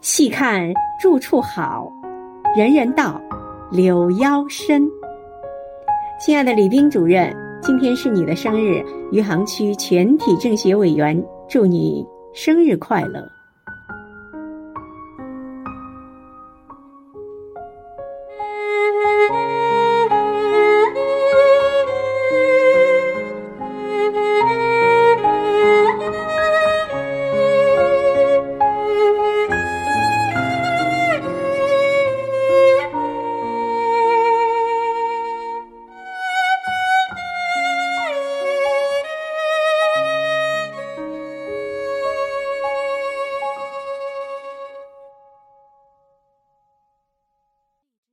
细看住处好，人人道，柳腰深。亲爱的李斌主任，今天是你的生日，余杭区全体政协委员，祝你生日快乐。